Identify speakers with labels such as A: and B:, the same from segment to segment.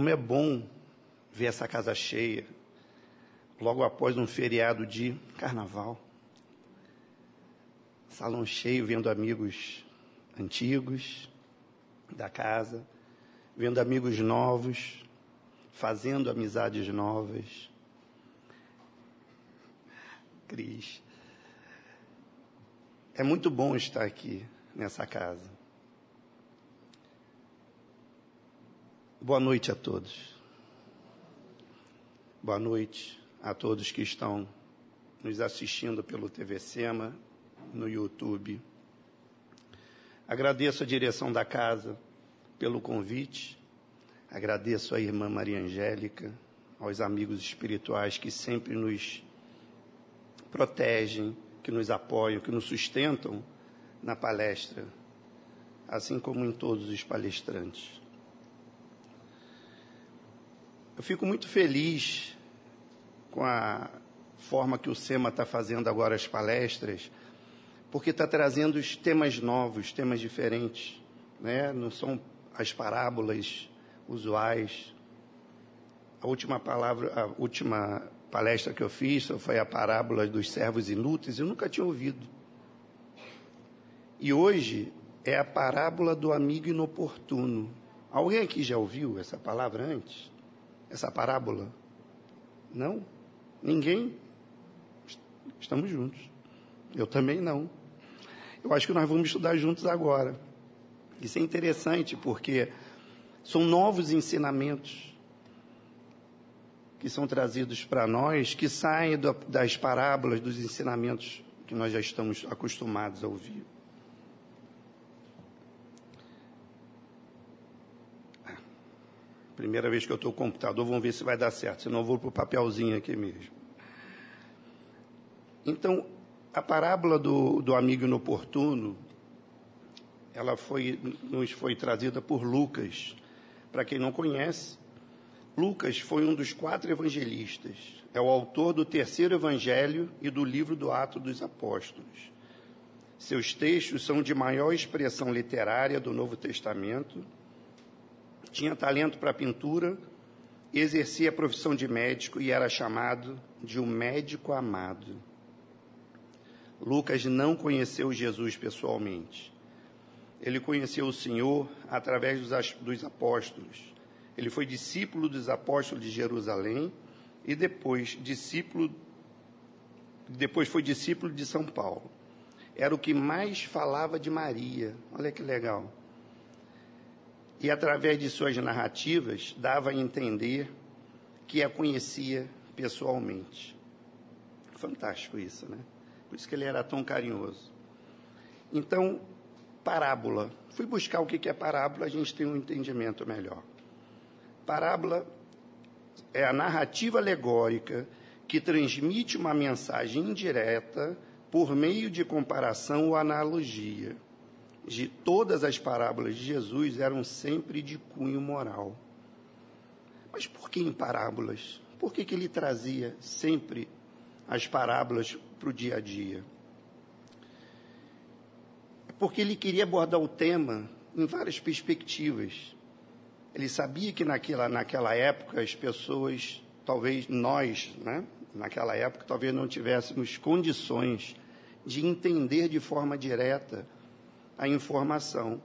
A: Como é bom ver essa casa cheia, logo após um feriado de carnaval. Salão cheio, vendo amigos antigos da casa, vendo amigos novos, fazendo amizades novas. Cris. É muito bom estar aqui nessa casa. Boa noite a todos. Boa noite a todos que estão nos assistindo pelo TV Sema, no YouTube. Agradeço a direção da casa pelo convite. Agradeço à irmã Maria Angélica, aos amigos espirituais que sempre nos protegem, que nos apoiam, que nos sustentam na palestra, assim como em todos os palestrantes. Eu fico muito feliz com a forma que o SEMA está fazendo agora as palestras, porque está trazendo os temas novos, temas diferentes. Né? Não são as parábolas usuais. A última palavra, a última palestra que eu fiz foi a parábola dos servos inúteis, eu nunca tinha ouvido. E hoje é a parábola do amigo inoportuno. Alguém aqui já ouviu essa palavra antes? Essa parábola? Não? Ninguém? Estamos juntos. Eu também não. Eu acho que nós vamos estudar juntos agora. Isso é interessante porque são novos ensinamentos que são trazidos para nós, que saem das parábolas, dos ensinamentos que nós já estamos acostumados a ouvir. Primeira vez que eu estou com o computador, vamos ver se vai dar certo, senão eu vou para o papelzinho aqui mesmo. Então, a parábola do, do amigo inoportuno, ela foi, nos foi trazida por Lucas. Para quem não conhece, Lucas foi um dos quatro evangelistas. É o autor do terceiro evangelho e do livro do Ato dos Apóstolos. Seus textos são de maior expressão literária do Novo Testamento tinha talento para pintura, exercia a profissão de médico e era chamado de um médico amado. Lucas não conheceu Jesus pessoalmente. Ele conheceu o Senhor através dos, dos apóstolos. Ele foi discípulo dos apóstolos de Jerusalém e depois discípulo depois foi discípulo de São Paulo. Era o que mais falava de Maria. Olha que legal e, através de suas narrativas, dava a entender que a conhecia pessoalmente. Fantástico isso, né? Por isso que ele era tão carinhoso. Então, parábola. Fui buscar o que é parábola, a gente tem um entendimento melhor. Parábola é a narrativa alegórica que transmite uma mensagem indireta por meio de comparação ou analogia de todas as parábolas de Jesus eram sempre de cunho moral. Mas por que em parábolas? Por que, que ele trazia sempre as parábolas para o dia a dia? Porque ele queria abordar o tema em várias perspectivas. Ele sabia que naquela, naquela época as pessoas, talvez nós, né, naquela época, talvez não tivéssemos condições de entender de forma direta a informação.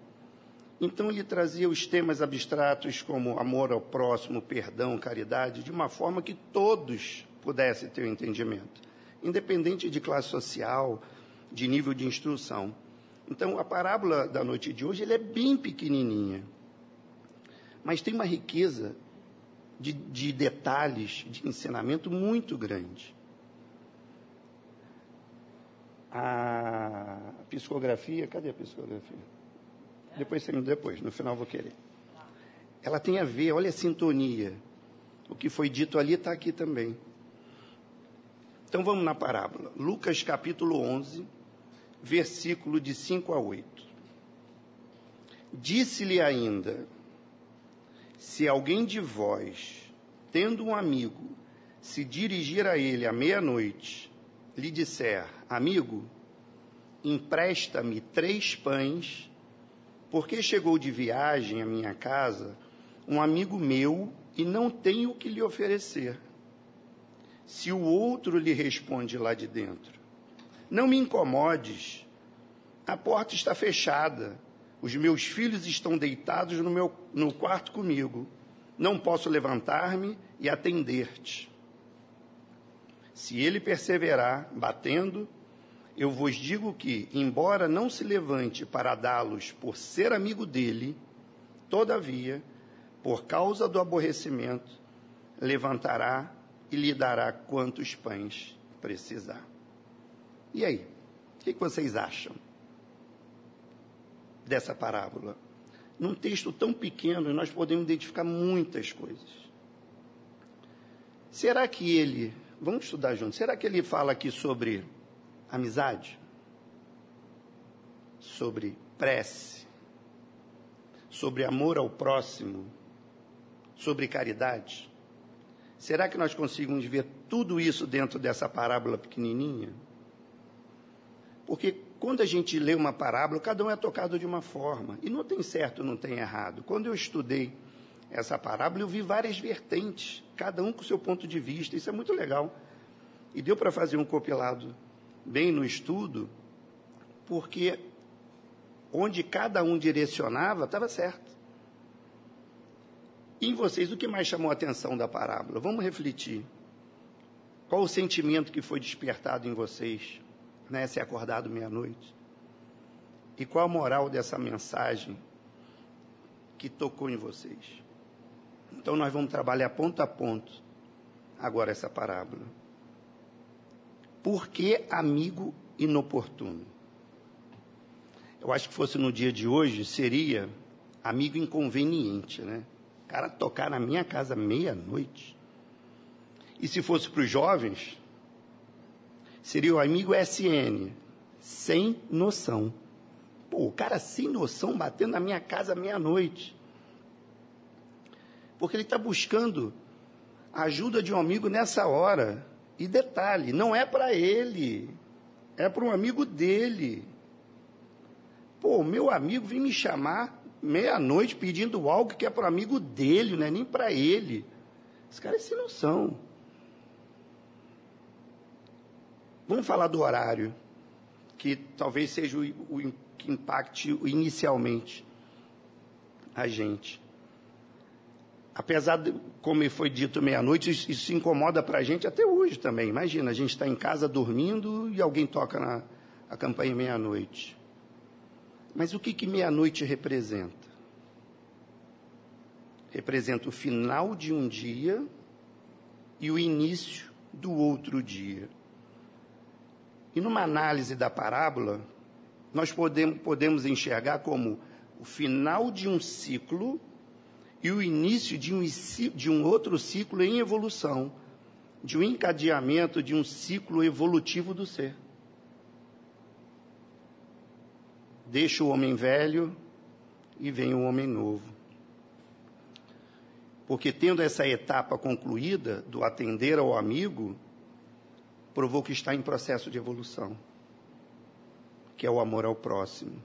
A: Então ele trazia os temas abstratos como amor ao próximo, perdão, caridade, de uma forma que todos pudessem ter o um entendimento, independente de classe social, de nível de instrução. Então a parábola da noite de hoje é bem pequenininha, mas tem uma riqueza de, de detalhes, de ensinamento muito grande. A psicografia, cadê a psicografia? Depois, depois, no final vou querer. Ela tem a ver, olha a sintonia. O que foi dito ali está aqui também. Então vamos na parábola. Lucas capítulo 11, versículo de 5 a 8. Disse-lhe ainda: Se alguém de vós, tendo um amigo, se dirigir a ele à meia-noite, lhe disser: Amigo, empresta-me três pães, porque chegou de viagem à minha casa um amigo meu e não tenho o que lhe oferecer. Se o outro lhe responde lá de dentro, não me incomodes, a porta está fechada, os meus filhos estão deitados no, meu, no quarto comigo, não posso levantar-me e atender-te. Se ele perseverar, batendo, eu vos digo que, embora não se levante para dá-los por ser amigo dele, todavia, por causa do aborrecimento, levantará e lhe dará quantos pães precisar. E aí? O que vocês acham dessa parábola? Num texto tão pequeno, nós podemos identificar muitas coisas. Será que ele, vamos estudar juntos, será que ele fala aqui sobre amizade, sobre prece, sobre amor ao próximo, sobre caridade? Será que nós conseguimos ver tudo isso dentro dessa parábola pequenininha? Porque quando a gente lê uma parábola, cada um é tocado de uma forma. E não tem certo, não tem errado. Quando eu estudei essa parábola, eu vi várias vertentes, cada um com seu ponto de vista. Isso é muito legal. E deu para fazer um compilado bem no estudo, porque onde cada um direcionava, estava certo. E em vocês, o que mais chamou a atenção da parábola? Vamos refletir. Qual o sentimento que foi despertado em vocês, né, se acordado meia-noite? E qual a moral dessa mensagem que tocou em vocês? Então, nós vamos trabalhar ponto a ponto agora essa parábola. Por que amigo inoportuno? Eu acho que fosse no dia de hoje, seria amigo inconveniente, né? O cara tocar na minha casa meia-noite. E se fosse para os jovens, seria o amigo SN, sem noção. Pô, o cara sem noção batendo na minha casa meia-noite. Porque ele está buscando a ajuda de um amigo nessa hora. E detalhe, não é para ele, é para um amigo dele. Pô, meu amigo vem me chamar meia-noite pedindo algo que é para amigo dele, não é nem para ele. Esse cara é sem noção. Vamos falar do horário, que talvez seja o, o que impacte inicialmente a gente apesar de, como foi dito meia-noite, isso, isso incomoda para a gente até hoje também. Imagina, a gente está em casa dormindo e alguém toca na a campanha meia-noite. Mas o que, que meia-noite representa? Representa o final de um dia e o início do outro dia. E numa análise da parábola, nós podemos, podemos enxergar como o final de um ciclo e o início de um, de um outro ciclo em evolução, de um encadeamento de um ciclo evolutivo do ser. Deixa o homem velho e vem o homem novo. Porque tendo essa etapa concluída do atender ao amigo, provou que está em processo de evolução, que é o amor ao próximo.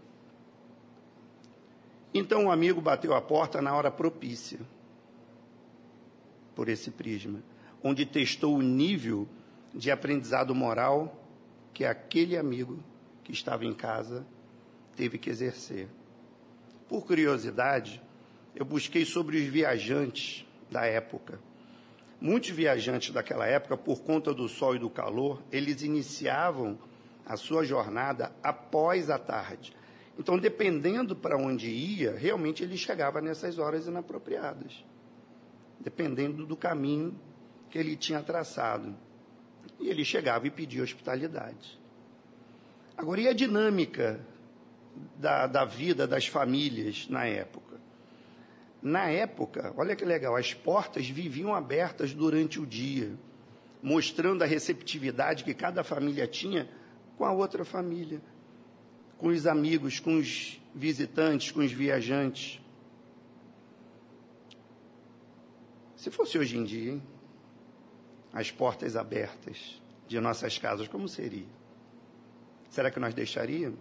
A: Então o amigo bateu a porta na hora propícia, por esse prisma, onde testou o nível de aprendizado moral que aquele amigo que estava em casa teve que exercer. Por curiosidade, eu busquei sobre os viajantes da época. Muitos viajantes daquela época, por conta do sol e do calor, eles iniciavam a sua jornada após a tarde. Então, dependendo para onde ia, realmente ele chegava nessas horas inapropriadas, dependendo do caminho que ele tinha traçado. E ele chegava e pedia hospitalidade. Agora, e a dinâmica da, da vida das famílias na época? Na época, olha que legal, as portas viviam abertas durante o dia, mostrando a receptividade que cada família tinha com a outra família com os amigos, com os visitantes, com os viajantes. Se fosse hoje em dia, hein? as portas abertas de nossas casas, como seria? Será que nós deixaríamos?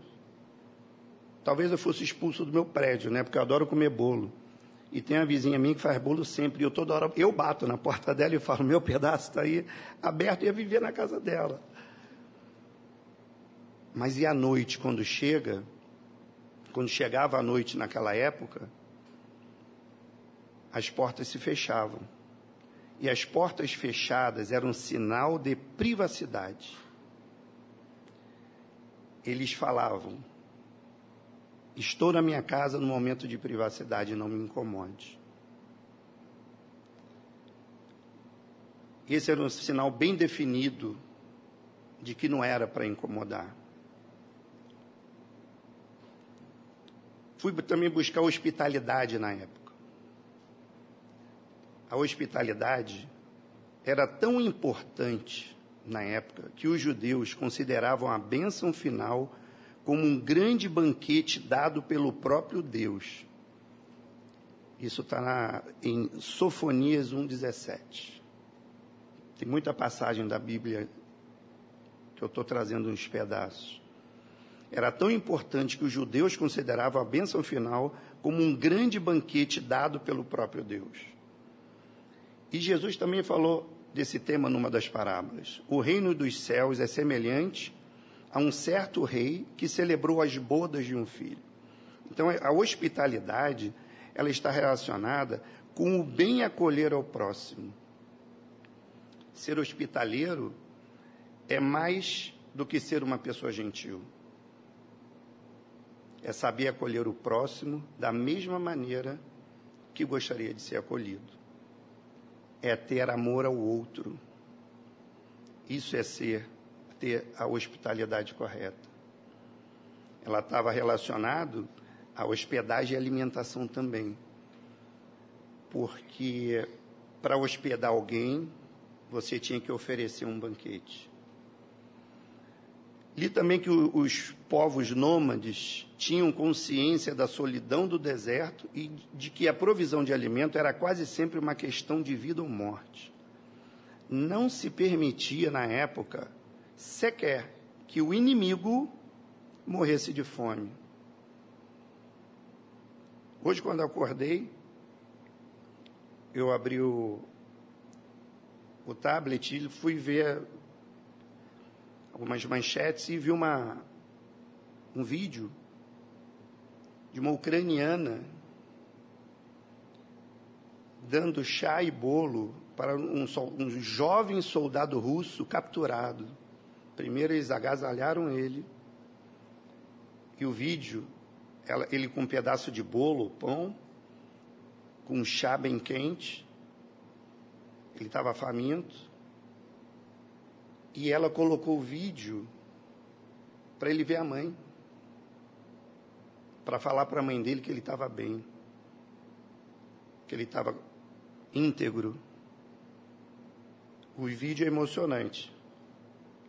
A: Talvez eu fosse expulso do meu prédio, né? Porque eu adoro comer bolo. E tem uma vizinha minha que faz bolo sempre. E eu toda hora, eu bato na porta dela e falo, meu pedaço está aí aberto, e ia viver na casa dela. Mas e à noite, quando chega, quando chegava a noite naquela época, as portas se fechavam. E as portas fechadas eram um sinal de privacidade. Eles falavam: Estou na minha casa no momento de privacidade, não me incomode. Esse era um sinal bem definido de que não era para incomodar. Fui também buscar hospitalidade na época. A hospitalidade era tão importante na época que os judeus consideravam a bênção final como um grande banquete dado pelo próprio Deus. Isso está em Sofonias 1,17. Tem muita passagem da Bíblia que eu estou trazendo uns pedaços. Era tão importante que os judeus consideravam a bênção final como um grande banquete dado pelo próprio Deus. E Jesus também falou desse tema numa das parábolas. O reino dos céus é semelhante a um certo rei que celebrou as bodas de um filho. Então, a hospitalidade, ela está relacionada com o bem acolher ao próximo. Ser hospitaleiro é mais do que ser uma pessoa gentil. É saber acolher o próximo da mesma maneira que gostaria de ser acolhido. É ter amor ao outro. Isso é ser ter a hospitalidade correta. Ela estava relacionado à hospedagem e alimentação também. Porque para hospedar alguém, você tinha que oferecer um banquete. Li também que os povos nômades tinham consciência da solidão do deserto e de que a provisão de alimento era quase sempre uma questão de vida ou morte. Não se permitia, na época, sequer que o inimigo morresse de fome. Hoje, quando acordei, eu abri o, o tablet e fui ver algumas manchetes e vi uma, um vídeo de uma ucraniana dando chá e bolo para um, um jovem soldado russo capturado. Primeiro eles agasalharam ele. E o vídeo, ela, ele com um pedaço de bolo, pão, com um chá bem quente. Ele estava faminto. E ela colocou o vídeo para ele ver a mãe. Para falar para a mãe dele que ele estava bem. Que ele estava íntegro. O vídeo é emocionante.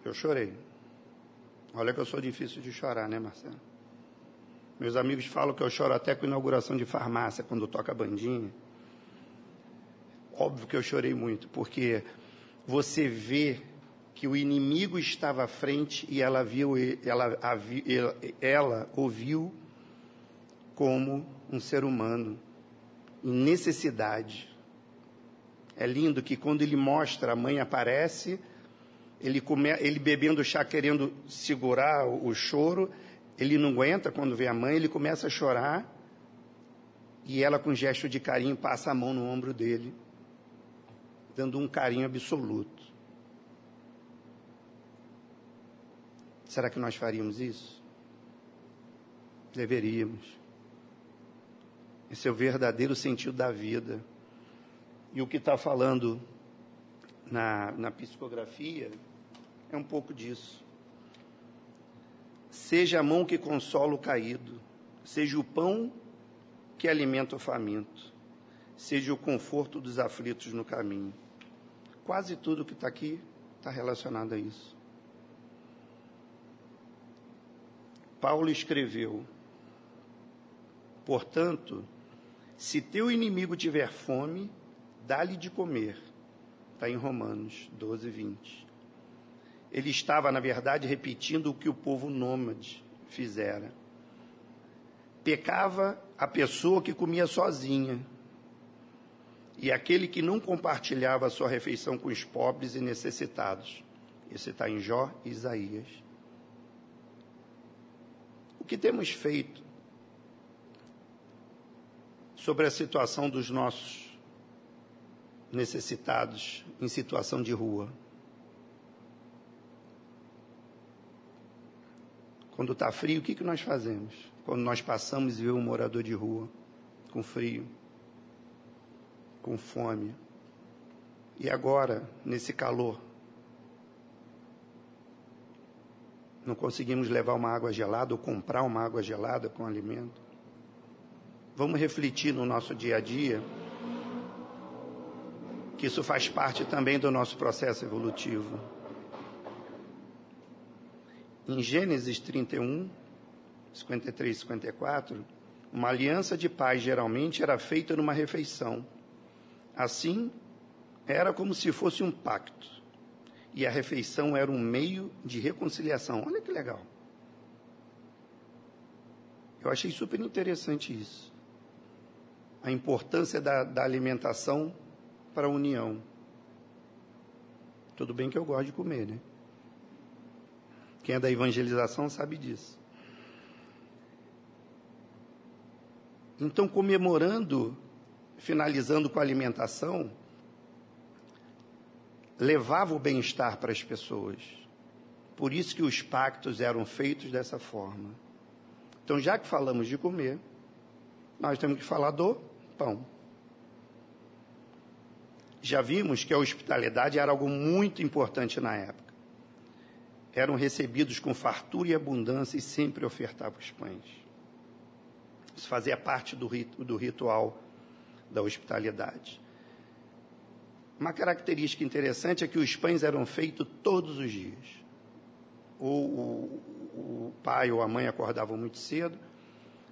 A: Eu chorei. Olha que eu sou difícil de chorar, né, Marcelo? Meus amigos falam que eu choro até com inauguração de farmácia, quando toca bandinha. Óbvio que eu chorei muito, porque você vê que o inimigo estava à frente e ela viu, ela, ela, ouviu como um ser humano em necessidade. É lindo que quando ele mostra, a mãe aparece, ele, come, ele bebendo chá, querendo segurar o, o choro, ele não aguenta quando vê a mãe, ele começa a chorar, e ela, com gesto de carinho, passa a mão no ombro dele, dando um carinho absoluto. Será que nós faríamos isso? Deveríamos. Esse é o verdadeiro sentido da vida. E o que está falando na, na psicografia é um pouco disso. Seja a mão que consola o caído, seja o pão que alimenta o faminto, seja o conforto dos aflitos no caminho. Quase tudo que está aqui está relacionado a isso. Paulo escreveu: Portanto, se teu inimigo tiver fome, dá-lhe de comer. Está em Romanos 12, 20 ele estava, na verdade, repetindo o que o povo nômade fizera. Pecava a pessoa que comia sozinha, e aquele que não compartilhava a sua refeição com os pobres e necessitados. Isso está em Jó e Isaías. Que temos feito sobre a situação dos nossos necessitados em situação de rua? Quando está frio, o que, que nós fazemos? Quando nós passamos e vemos um morador de rua com frio, com fome. E agora, nesse calor, não conseguimos levar uma água gelada ou comprar uma água gelada com alimento. Vamos refletir no nosso dia a dia que isso faz parte também do nosso processo evolutivo. Em Gênesis 31, 53 e 54, uma aliança de paz geralmente era feita numa refeição. Assim, era como se fosse um pacto. E a refeição era um meio de reconciliação. Olha que legal. Eu achei super interessante isso. A importância da, da alimentação para a união. Tudo bem que eu gosto de comer, né? Quem é da evangelização sabe disso. Então, comemorando, finalizando com a alimentação, levava o bem-estar para as pessoas. Por isso que os pactos eram feitos dessa forma. Então, já que falamos de comer, nós temos que falar do pão. Já vimos que a hospitalidade era algo muito importante na época eram recebidos com fartura e abundância e sempre ofertavam os pães. Isso fazia parte do, do ritual da hospitalidade. Uma característica interessante é que os pães eram feitos todos os dias. Ou o, o pai ou a mãe acordavam muito cedo,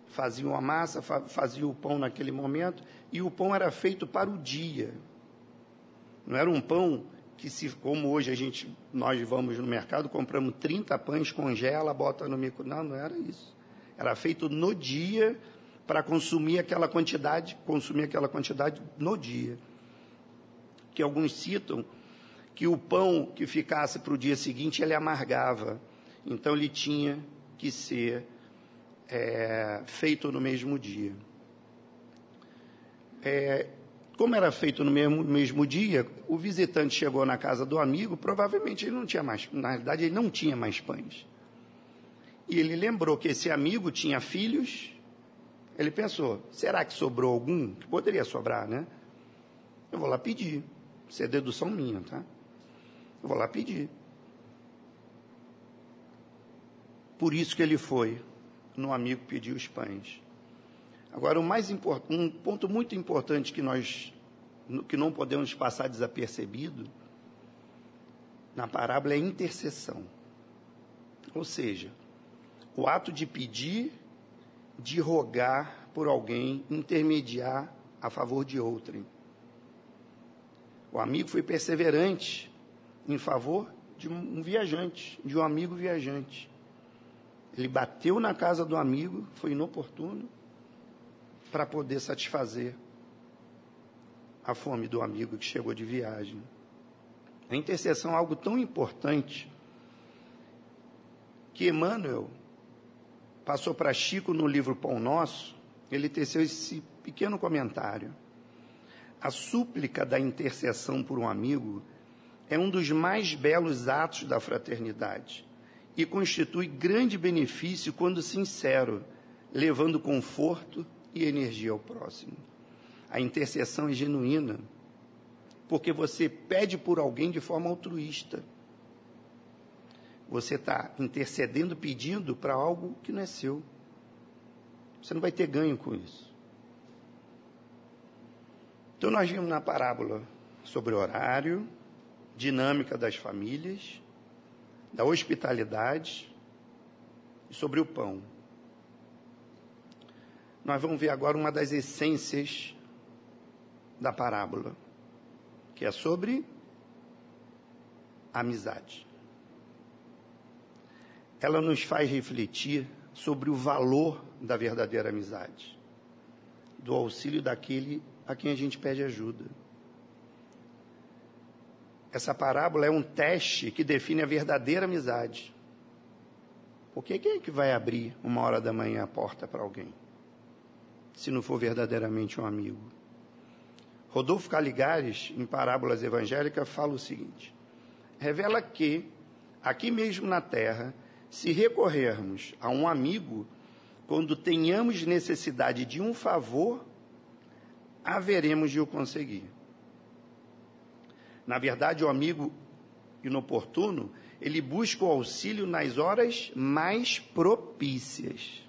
A: faziam a massa, faziam o pão naquele momento, e o pão era feito para o dia. Não era um pão que se, como hoje a gente, nós vamos no mercado, compramos 30 pães, congela, bota no micro. Não, não era isso. Era feito no dia para consumir aquela quantidade, consumir aquela quantidade no dia. Que alguns citam que o pão que ficasse para o dia seguinte ele amargava. Então ele tinha que ser é, feito no mesmo dia. É, como era feito no mesmo, mesmo dia, o visitante chegou na casa do amigo, provavelmente ele não tinha mais, na realidade ele não tinha mais pães. E ele lembrou que esse amigo tinha filhos. Ele pensou: será que sobrou algum? Poderia sobrar, né? Eu vou lá pedir. Isso é dedução minha, tá? Eu vou lá pedir. Por isso que ele foi no amigo pedir os pães. Agora, o mais um ponto muito importante que nós que não podemos passar desapercebido na parábola é a intercessão. Ou seja, o ato de pedir, de rogar por alguém, intermediar a favor de outrem. O amigo foi perseverante em favor de um viajante, de um amigo viajante. Ele bateu na casa do amigo, foi inoportuno, para poder satisfazer a fome do amigo que chegou de viagem. A intercessão é algo tão importante que Emmanuel passou para Chico no livro Pão Nosso, ele teceu esse pequeno comentário. A súplica da intercessão por um amigo é um dos mais belos atos da fraternidade e constitui grande benefício quando sincero, levando conforto e energia ao próximo. A intercessão é genuína, porque você pede por alguém de forma altruísta. Você está intercedendo, pedindo para algo que não é seu. Você não vai ter ganho com isso. Então, nós vimos na parábola sobre horário, dinâmica das famílias, da hospitalidade e sobre o pão nós vamos ver agora uma das essências da parábola, que é sobre amizade. Ela nos faz refletir sobre o valor da verdadeira amizade, do auxílio daquele a quem a gente pede ajuda. Essa parábola é um teste que define a verdadeira amizade. Porque quem é que vai abrir uma hora da manhã a porta para alguém? Se não for verdadeiramente um amigo. Rodolfo Caligares, em Parábolas Evangélicas, fala o seguinte: revela que, aqui mesmo na terra, se recorrermos a um amigo, quando tenhamos necessidade de um favor, haveremos de o conseguir. Na verdade, o amigo inoportuno, ele busca o auxílio nas horas mais propícias.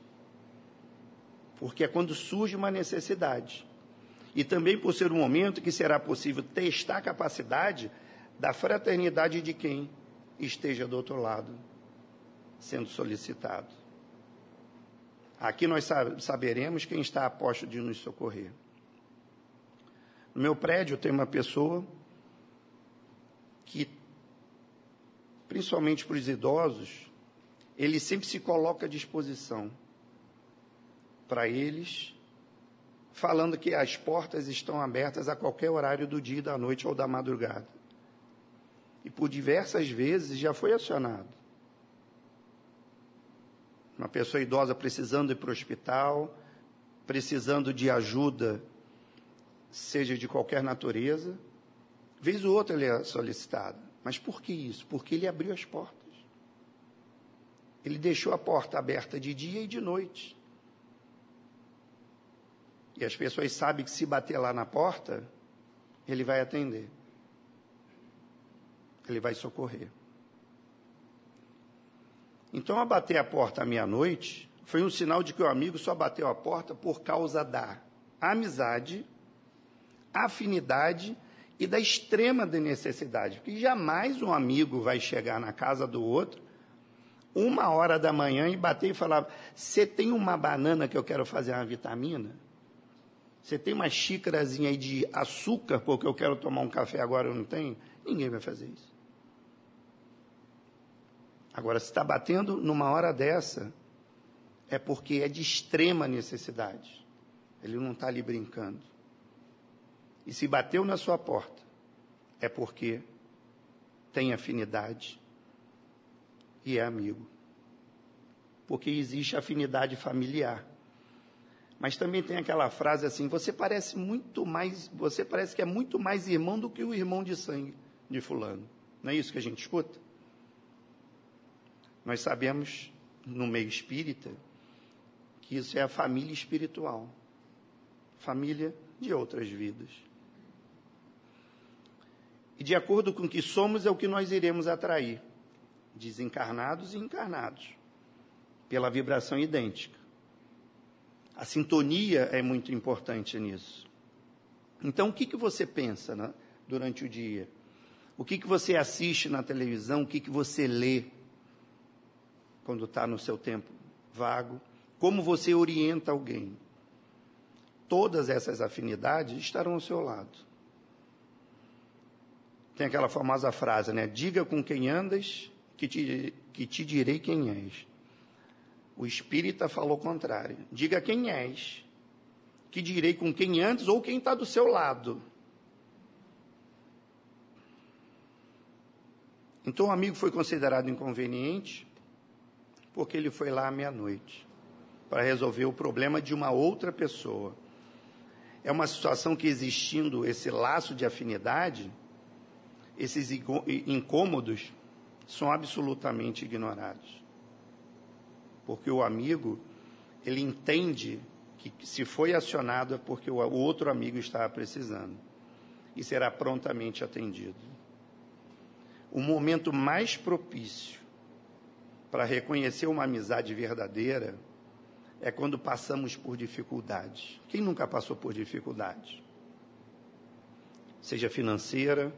A: Porque é quando surge uma necessidade. E também por ser um momento que será possível testar a capacidade da fraternidade de quem esteja do outro lado, sendo solicitado. Aqui nós saberemos quem está a posto de nos socorrer. No meu prédio tem uma pessoa que, principalmente para os idosos, ele sempre se coloca à disposição para eles, falando que as portas estão abertas a qualquer horário do dia, da noite ou da madrugada. E por diversas vezes já foi acionado. Uma pessoa idosa precisando ir para o hospital, precisando de ajuda, seja de qualquer natureza, Vez ou outra ele é solicitado. Mas por que isso? Porque ele abriu as portas. Ele deixou a porta aberta de dia e de noite. E as pessoas sabem que se bater lá na porta, ele vai atender. Ele vai socorrer. Então, a bater a porta à meia-noite foi um sinal de que o amigo só bateu a porta por causa da amizade, afinidade e da extrema necessidade, porque jamais um amigo vai chegar na casa do outro uma hora da manhã e bater e falar: Você tem uma banana que eu quero fazer uma vitamina? Você tem uma xícarazinha aí de açúcar porque eu quero tomar um café agora eu não tenho? Ninguém vai fazer isso. Agora, se está batendo numa hora dessa, é porque é de extrema necessidade. Ele não está ali brincando. E se bateu na sua porta, é porque tem afinidade e é amigo. Porque existe afinidade familiar. Mas também tem aquela frase assim: você parece muito mais, você parece que é muito mais irmão do que o irmão de sangue de fulano. Não é isso que a gente escuta? Nós sabemos no meio espírita que isso é a família espiritual, família de outras vidas. E de acordo com o que somos, é o que nós iremos atrair, desencarnados e encarnados, pela vibração idêntica. A sintonia é muito importante nisso. Então, o que, que você pensa né, durante o dia? O que, que você assiste na televisão? O que, que você lê quando está no seu tempo vago? Como você orienta alguém? Todas essas afinidades estarão ao seu lado. Tem aquela famosa frase, né? Diga com quem andas, que te, que te direi quem és. O espírita falou o contrário. Diga quem és, que direi com quem andas ou quem está do seu lado. Então o amigo foi considerado inconveniente porque ele foi lá à meia-noite para resolver o problema de uma outra pessoa. É uma situação que existindo esse laço de afinidade, esses incômodos são absolutamente ignorados. Porque o amigo, ele entende que se foi acionado é porque o outro amigo estava precisando e será prontamente atendido. O momento mais propício para reconhecer uma amizade verdadeira é quando passamos por dificuldades. Quem nunca passou por dificuldades? Seja financeira,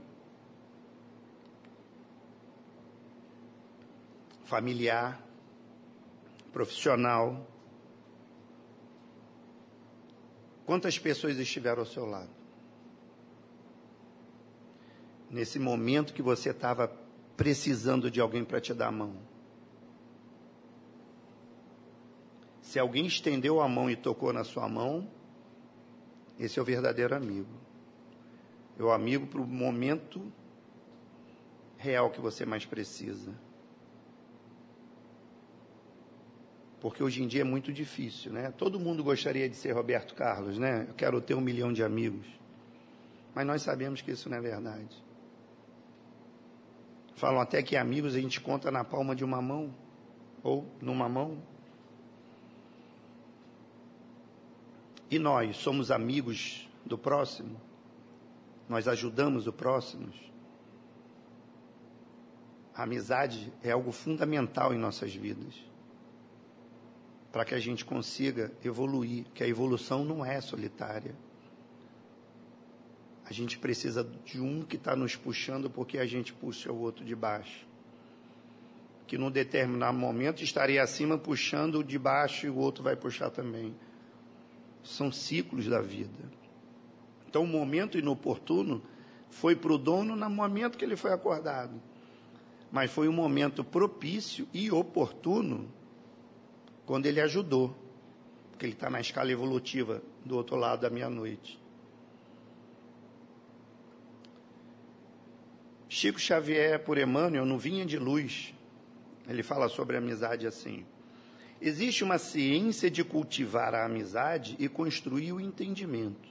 A: familiar, profissional. Quantas pessoas estiveram ao seu lado? Nesse momento que você estava precisando de alguém para te dar a mão. Se alguém estendeu a mão e tocou na sua mão, Esse é o verdadeiro amigo. É o amigo para o momento real que você mais precisa. Porque hoje em dia é muito difícil, né? Todo mundo gostaria de ser Roberto Carlos, né? Eu quero ter um milhão de amigos. Mas nós sabemos que isso não é verdade. Falam até que amigos a gente conta na palma de uma mão, ou numa mão. E nós somos amigos do próximo? Nós ajudamos o próximo? A amizade é algo fundamental em nossas vidas. Para que a gente consiga evoluir, que a evolução não é solitária. A gente precisa de um que está nos puxando porque a gente puxa o outro de baixo. Que num determinado momento estaria acima puxando o de baixo e o outro vai puxar também. São ciclos da vida. Então, o momento inoportuno foi para o dono no momento que ele foi acordado. Mas foi um momento propício e oportuno quando ele ajudou. Porque ele está na escala evolutiva do outro lado da meia-noite. Chico Xavier, por Emmanuel, no Vinha de Luz, ele fala sobre a amizade assim. Existe uma ciência de cultivar a amizade e construir o entendimento.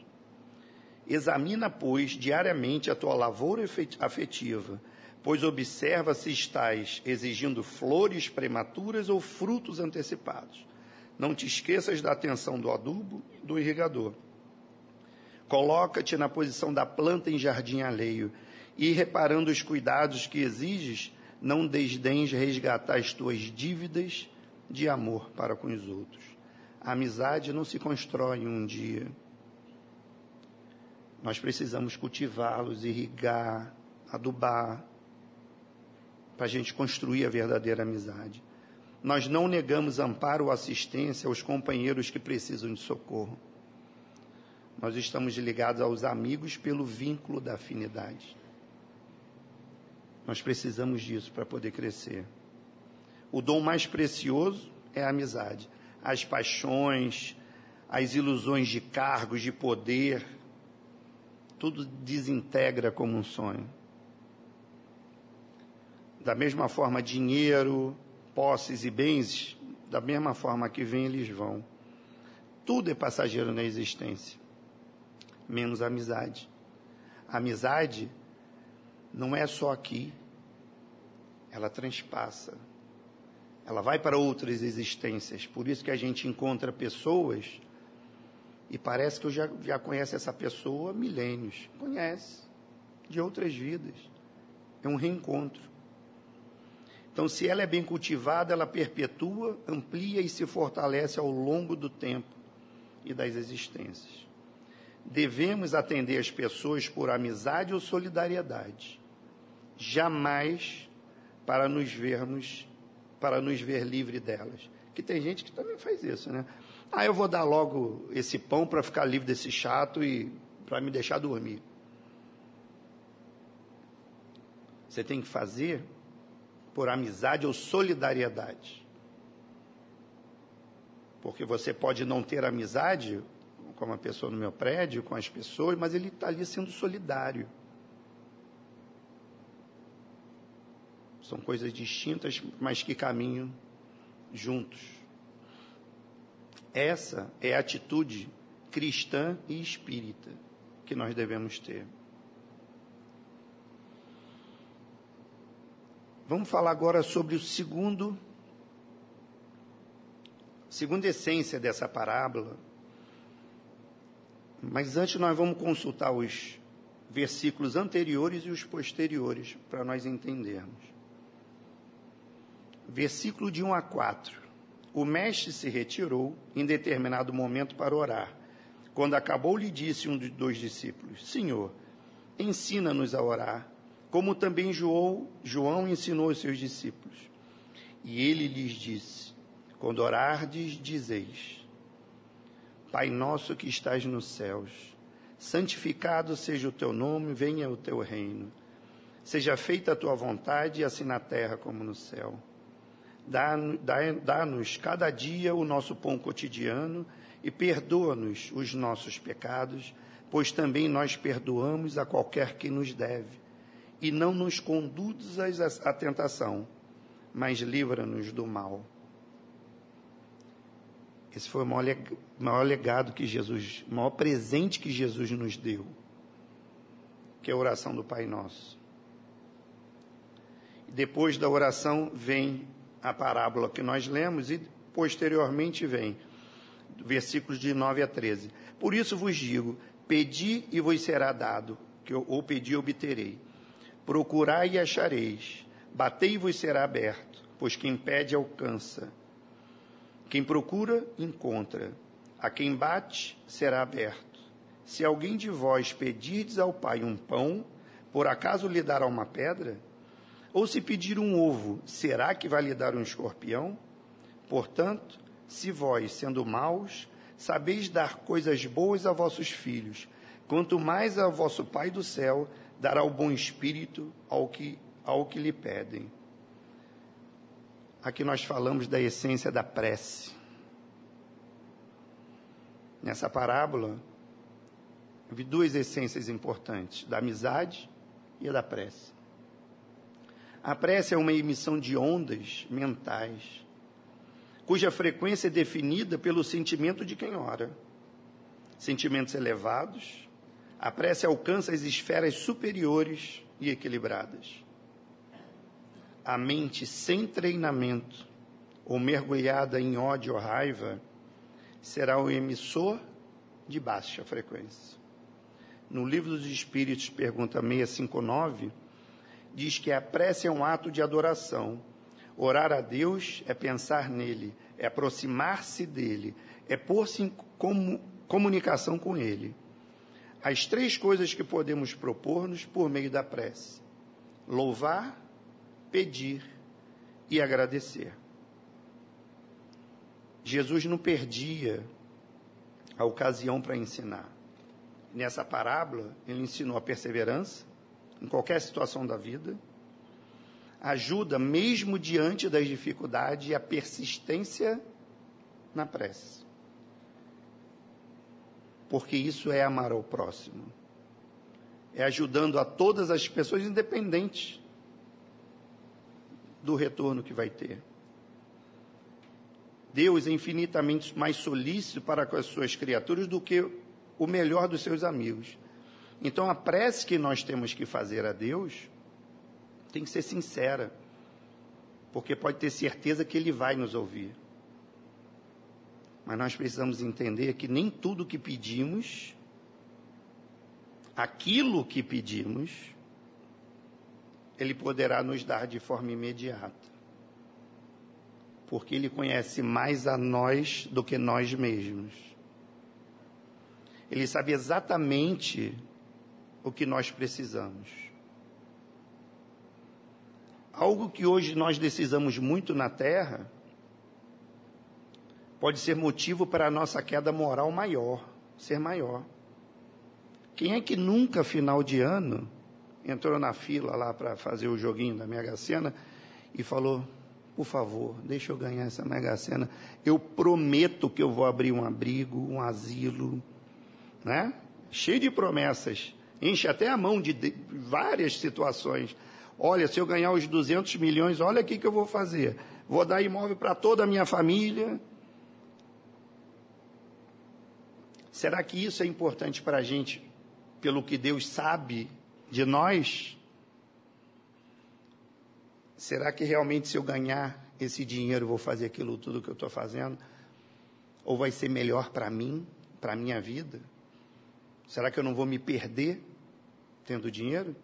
A: Examina, pois, diariamente a tua lavoura afetiva, pois observa se estás exigindo flores prematuras ou frutos antecipados. Não te esqueças da atenção do adubo e do irrigador. Coloca-te na posição da planta em jardim alheio e, reparando os cuidados que exiges, não desdens resgatar as tuas dívidas de amor para com os outros. A amizade não se constrói em um dia. Nós precisamos cultivá-los, irrigar, adubar, para a gente construir a verdadeira amizade. Nós não negamos amparo ou assistência aos companheiros que precisam de socorro. Nós estamos ligados aos amigos pelo vínculo da afinidade. Nós precisamos disso para poder crescer. O dom mais precioso é a amizade. As paixões, as ilusões de cargos, de poder, tudo desintegra como um sonho. Da mesma forma, dinheiro, posses e bens, da mesma forma que vêm, eles vão. Tudo é passageiro na existência, menos a amizade. A amizade não é só aqui, ela transpassa ela vai para outras existências. Por isso que a gente encontra pessoas e parece que eu já, já conheço essa pessoa há milênios. Conhece, de outras vidas. É um reencontro. Então, se ela é bem cultivada, ela perpetua, amplia e se fortalece ao longo do tempo e das existências. Devemos atender as pessoas por amizade ou solidariedade, jamais para nos vermos para nos ver livre delas. Que tem gente que também faz isso, né? Ah, eu vou dar logo esse pão para ficar livre desse chato e para me deixar dormir. Você tem que fazer por amizade ou solidariedade. Porque você pode não ter amizade com uma pessoa no meu prédio, com as pessoas, mas ele está ali sendo solidário. São coisas distintas, mas que caminham juntos. Essa é a atitude cristã e espírita que nós devemos ter. Vamos falar agora sobre o segundo segunda essência dessa parábola. Mas antes nós vamos consultar os versículos anteriores e os posteriores para nós entendermos versículo de 1 a 4. O mestre se retirou em determinado momento para orar. Quando acabou, lhe disse um dos dois discípulos: Senhor, ensina-nos a orar, como também João, João ensinou os seus discípulos. E ele lhes disse: Quando orardes, dizeis: Pai nosso que estás nos céus, santificado seja o teu nome, venha o teu reino. Seja feita a tua vontade, assim na terra como no céu. Dá-nos dá, dá cada dia o nosso pão cotidiano e perdoa-nos os nossos pecados, pois também nós perdoamos a qualquer que nos deve. E não nos conduzas à tentação, mas livra-nos do mal. Esse foi o maior, legado que Jesus, o maior presente que Jesus nos deu, que é a oração do Pai Nosso. Depois da oração vem a parábola que nós lemos e posteriormente vem versículos de 9 a 13. Por isso vos digo: pedi e vos será dado, que eu, ou pedi e obterei. Procurai e achareis. Batei e vos será aberto, pois quem pede alcança. Quem procura, encontra. A quem bate, será aberto. Se alguém de vós pedirdes ao Pai um pão, por acaso lhe dará uma pedra? Ou se pedir um ovo, será que vai lhe dar um escorpião? Portanto, se vós, sendo maus, sabeis dar coisas boas a vossos filhos, quanto mais ao vosso Pai do céu dará o bom espírito ao que, ao que lhe pedem. Aqui nós falamos da essência da prece. Nessa parábola, vi duas essências importantes: da amizade e a da prece. A prece é uma emissão de ondas mentais cuja frequência é definida pelo sentimento de quem ora. Sentimentos elevados, a prece alcança as esferas superiores e equilibradas. A mente sem treinamento ou mergulhada em ódio ou raiva será o emissor de baixa frequência. No livro dos Espíritos, pergunta 659, diz que a prece é um ato de adoração Orar a Deus é pensar nele, é aproximar-se dele, é pôr-se em comunicação com ele. As três coisas que podemos propor-nos por meio da prece: louvar, pedir e agradecer. Jesus não perdia a ocasião para ensinar. Nessa parábola, ele ensinou a perseverança em qualquer situação da vida ajuda, mesmo diante das dificuldades, e a persistência na prece. Porque isso é amar ao próximo. É ajudando a todas as pessoas, independente do retorno que vai ter. Deus é infinitamente mais solícito para com as suas criaturas do que o melhor dos seus amigos. Então, a prece que nós temos que fazer a Deus tem que ser sincera, porque pode ter certeza que Ele vai nos ouvir. Mas nós precisamos entender que nem tudo que pedimos, aquilo que pedimos, Ele poderá nos dar de forma imediata. Porque Ele conhece mais a nós do que nós mesmos. Ele sabe exatamente o que nós precisamos. Algo que hoje nós decisamos muito na terra pode ser motivo para a nossa queda moral maior, ser maior. Quem é que nunca, final de ano, entrou na fila lá para fazer o joguinho da Mega Sena e falou: por favor, deixa eu ganhar essa Mega Sena. Eu prometo que eu vou abrir um abrigo, um asilo, né? Cheio de promessas. Enche até a mão de, várias situações. Olha, se eu ganhar os 200 milhões, olha o que eu vou fazer. Vou dar imóvel para toda a minha família. Será que isso é importante para a gente, pelo que Deus sabe de nós? Será que realmente, se eu ganhar esse dinheiro, vou fazer aquilo tudo que eu estou fazendo? Ou vai ser melhor para mim, para a minha vida? Será que eu não vou me perder tendo dinheiro?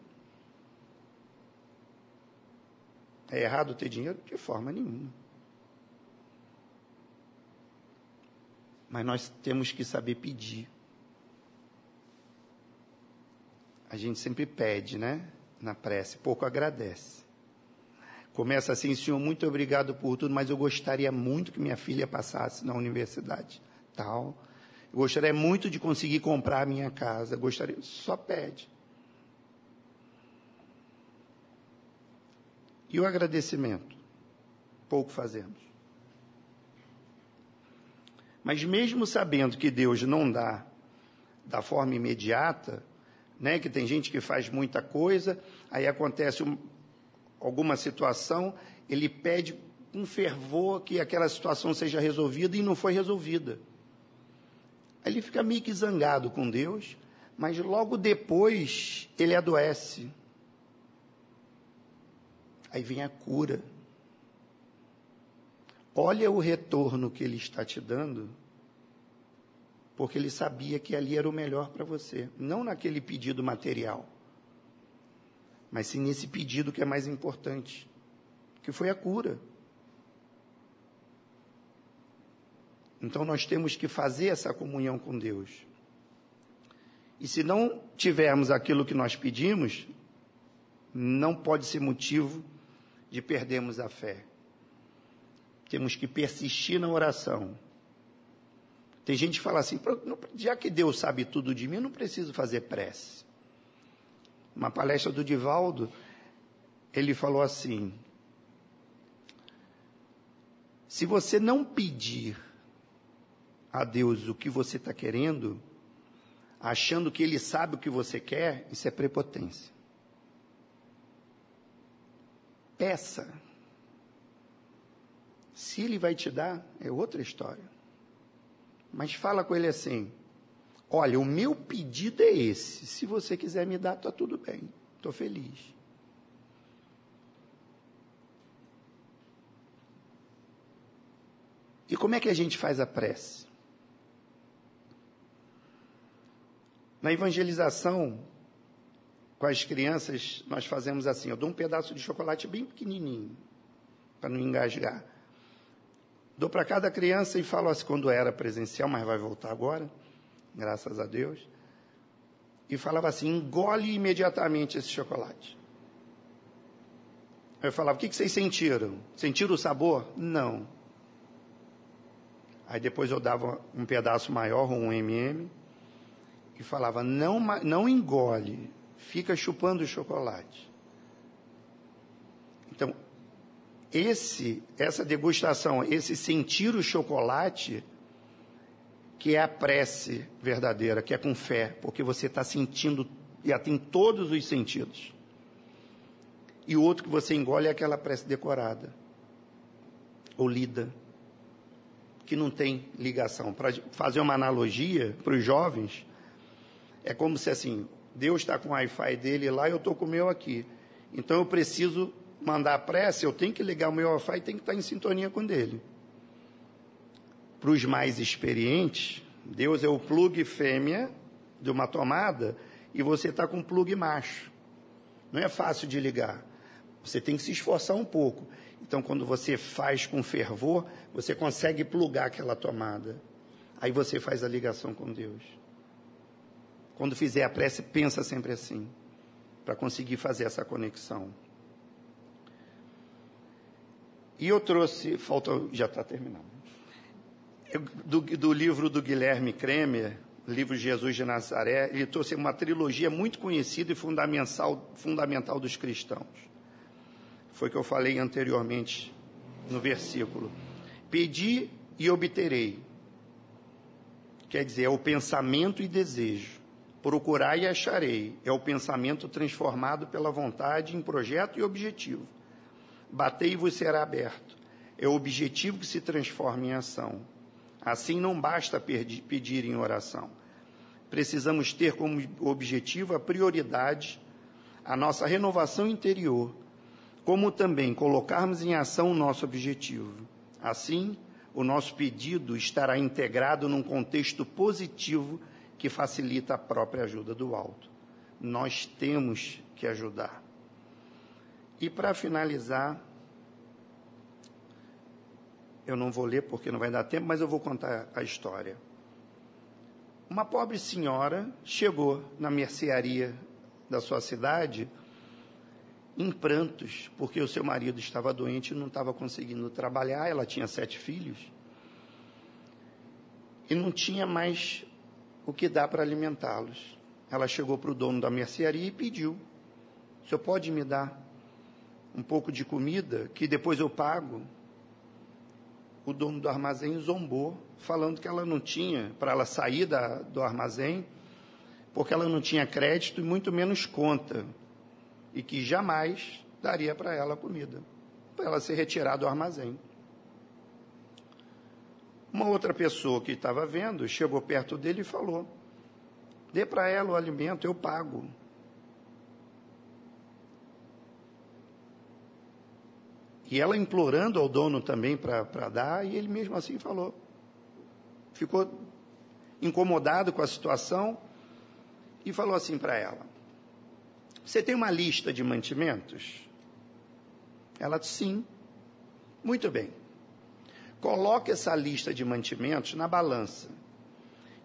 A: É errado ter dinheiro? De forma nenhuma. Mas nós temos que saber pedir. A gente sempre pede, né? Na prece, pouco agradece. Começa assim, Senhor, muito obrigado por tudo, mas eu gostaria muito que minha filha passasse na universidade, tal. Eu gostaria muito de conseguir comprar a minha casa, gostaria, só pede. E o agradecimento? Pouco fazemos. Mas mesmo sabendo que Deus não dá da forma imediata, né, que tem gente que faz muita coisa, aí acontece um, alguma situação, ele pede com fervor que aquela situação seja resolvida e não foi resolvida. Aí ele fica meio que zangado com Deus, mas logo depois ele adoece. Aí vem a cura. Olha o retorno que ele está te dando, porque ele sabia que ali era o melhor para você, não naquele pedido material, mas sim nesse pedido que é mais importante, que foi a cura. Então nós temos que fazer essa comunhão com Deus. E se não tivermos aquilo que nós pedimos, não pode ser motivo de perdermos a fé. Temos que persistir na oração. Tem gente que fala assim: já que Deus sabe tudo de mim, eu não preciso fazer prece. Uma palestra do Divaldo, ele falou assim: se você não pedir a Deus o que você está querendo, achando que Ele sabe o que você quer, isso é prepotência. Peça. Se ele vai te dar, é outra história. Mas fala com ele assim: olha, o meu pedido é esse. Se você quiser me dar, está tudo bem. Estou feliz. E como é que a gente faz a prece? Na evangelização, com as crianças, nós fazemos assim: eu dou um pedaço de chocolate bem pequenininho, para não engasgar. Dou para cada criança e falo assim, quando era presencial, mas vai voltar agora, graças a Deus. E falava assim: engole imediatamente esse chocolate. Eu falava: o que, que vocês sentiram? Sentiram o sabor? Não. Aí depois eu dava um pedaço maior, um MM, e falava: não, não engole, fica chupando o chocolate. Então, esse, essa degustação, esse sentir o chocolate, que é a prece verdadeira, que é com fé, porque você está sentindo, e tem todos os sentidos. E o outro que você engole é aquela prece decorada, ou lida, que não tem ligação. Para fazer uma analogia para os jovens, é como se assim, Deus está com o Wi-Fi dele lá e eu estou com o meu aqui. Então eu preciso mandar prece, eu tenho que ligar o meu Wi-Fi e tenho que estar em sintonia com dele. Para os mais experientes, Deus é o plug fêmea de uma tomada e você está com o plug macho. Não é fácil de ligar. Você tem que se esforçar um pouco. Então, quando você faz com fervor, você consegue plugar aquela tomada. Aí você faz a ligação com Deus. Quando fizer a prece, pensa sempre assim, para conseguir fazer essa conexão. E eu trouxe, falta, já está terminando. Do, do, livro do Guilherme Kremer, livro Jesus de Nazaré, ele trouxe uma trilogia muito conhecida e fundamental, fundamental dos cristãos. Foi o que eu falei anteriormente no versículo. Pedi e obterei. Quer dizer, é o pensamento e desejo. Procurar e acharei. É o pensamento transformado pela vontade em projeto e objetivo Batei e vos será aberto. É o objetivo que se transforma em ação. Assim não basta pedir em oração. Precisamos ter como objetivo a prioridade, a nossa renovação interior, como também colocarmos em ação o nosso objetivo. Assim, o nosso pedido estará integrado num contexto positivo que facilita a própria ajuda do alto. Nós temos que ajudar. E para finalizar, eu não vou ler porque não vai dar tempo, mas eu vou contar a história. Uma pobre senhora chegou na mercearia da sua cidade em prantos, porque o seu marido estava doente e não estava conseguindo trabalhar, ela tinha sete filhos, e não tinha mais o que dar para alimentá-los. Ela chegou para o dono da mercearia e pediu: O senhor pode me dar um pouco de comida que depois eu pago. o dono do armazém zombou, falando que ela não tinha, para ela sair da, do armazém, porque ela não tinha crédito e muito menos conta, e que jamais daria para ela comida, para ela se retirar do armazém. Uma outra pessoa que estava vendo chegou perto dele e falou: Dê para ela o alimento, eu pago. E ela implorando ao dono também para dar, e ele mesmo assim falou. Ficou incomodado com a situação e falou assim para ela: Você tem uma lista de mantimentos? Ela Sim. Muito bem. Coloque essa lista de mantimentos na balança.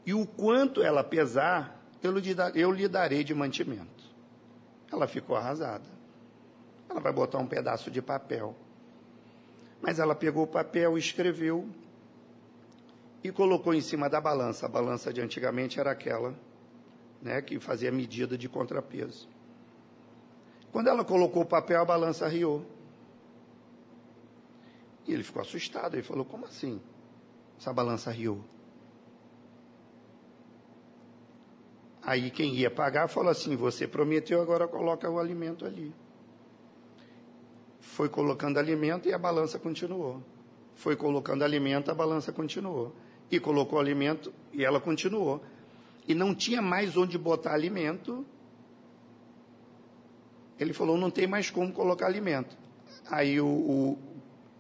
A: E o quanto ela pesar, eu lhe, eu lhe darei de mantimento. Ela ficou arrasada. Ela vai botar um pedaço de papel. Mas ela pegou o papel, escreveu e colocou em cima da balança. A balança de antigamente era aquela né, que fazia medida de contrapeso. Quando ela colocou o papel, a balança riou. E ele ficou assustado. Ele falou: Como assim? Essa balança riu. Aí quem ia pagar falou assim: Você prometeu, agora coloca o alimento ali. Foi colocando alimento e a balança continuou. Foi colocando alimento, a balança continuou. E colocou alimento e ela continuou. E não tinha mais onde botar alimento. Ele falou: Não tem mais como colocar alimento. Aí o, o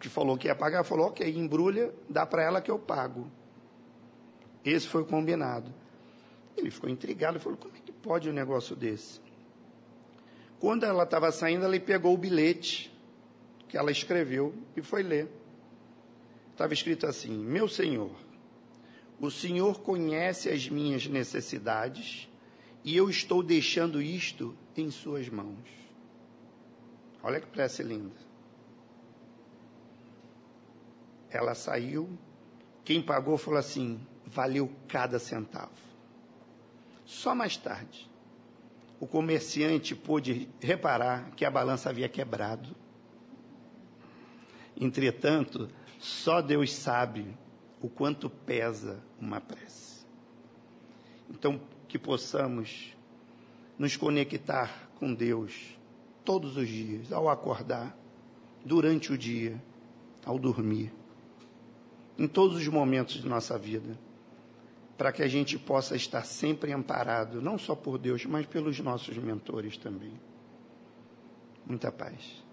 A: que falou que ia pagar, falou, ok, embrulha, dá para ela que eu pago. Esse foi o combinado. Ele ficou intrigado, falou, como é que pode um negócio desse? Quando ela estava saindo, ela pegou o bilhete que ela escreveu e foi ler. Estava escrito assim: Meu Senhor, o Senhor conhece as minhas necessidades e eu estou deixando isto em Suas mãos. Olha que prece linda. Ela saiu, quem pagou falou assim: valeu cada centavo. Só mais tarde, o comerciante pôde reparar que a balança havia quebrado. Entretanto, só Deus sabe o quanto pesa uma prece. Então, que possamos nos conectar com Deus todos os dias, ao acordar, durante o dia, ao dormir em todos os momentos de nossa vida, para que a gente possa estar sempre amparado, não só por Deus, mas pelos nossos mentores também. Muita paz.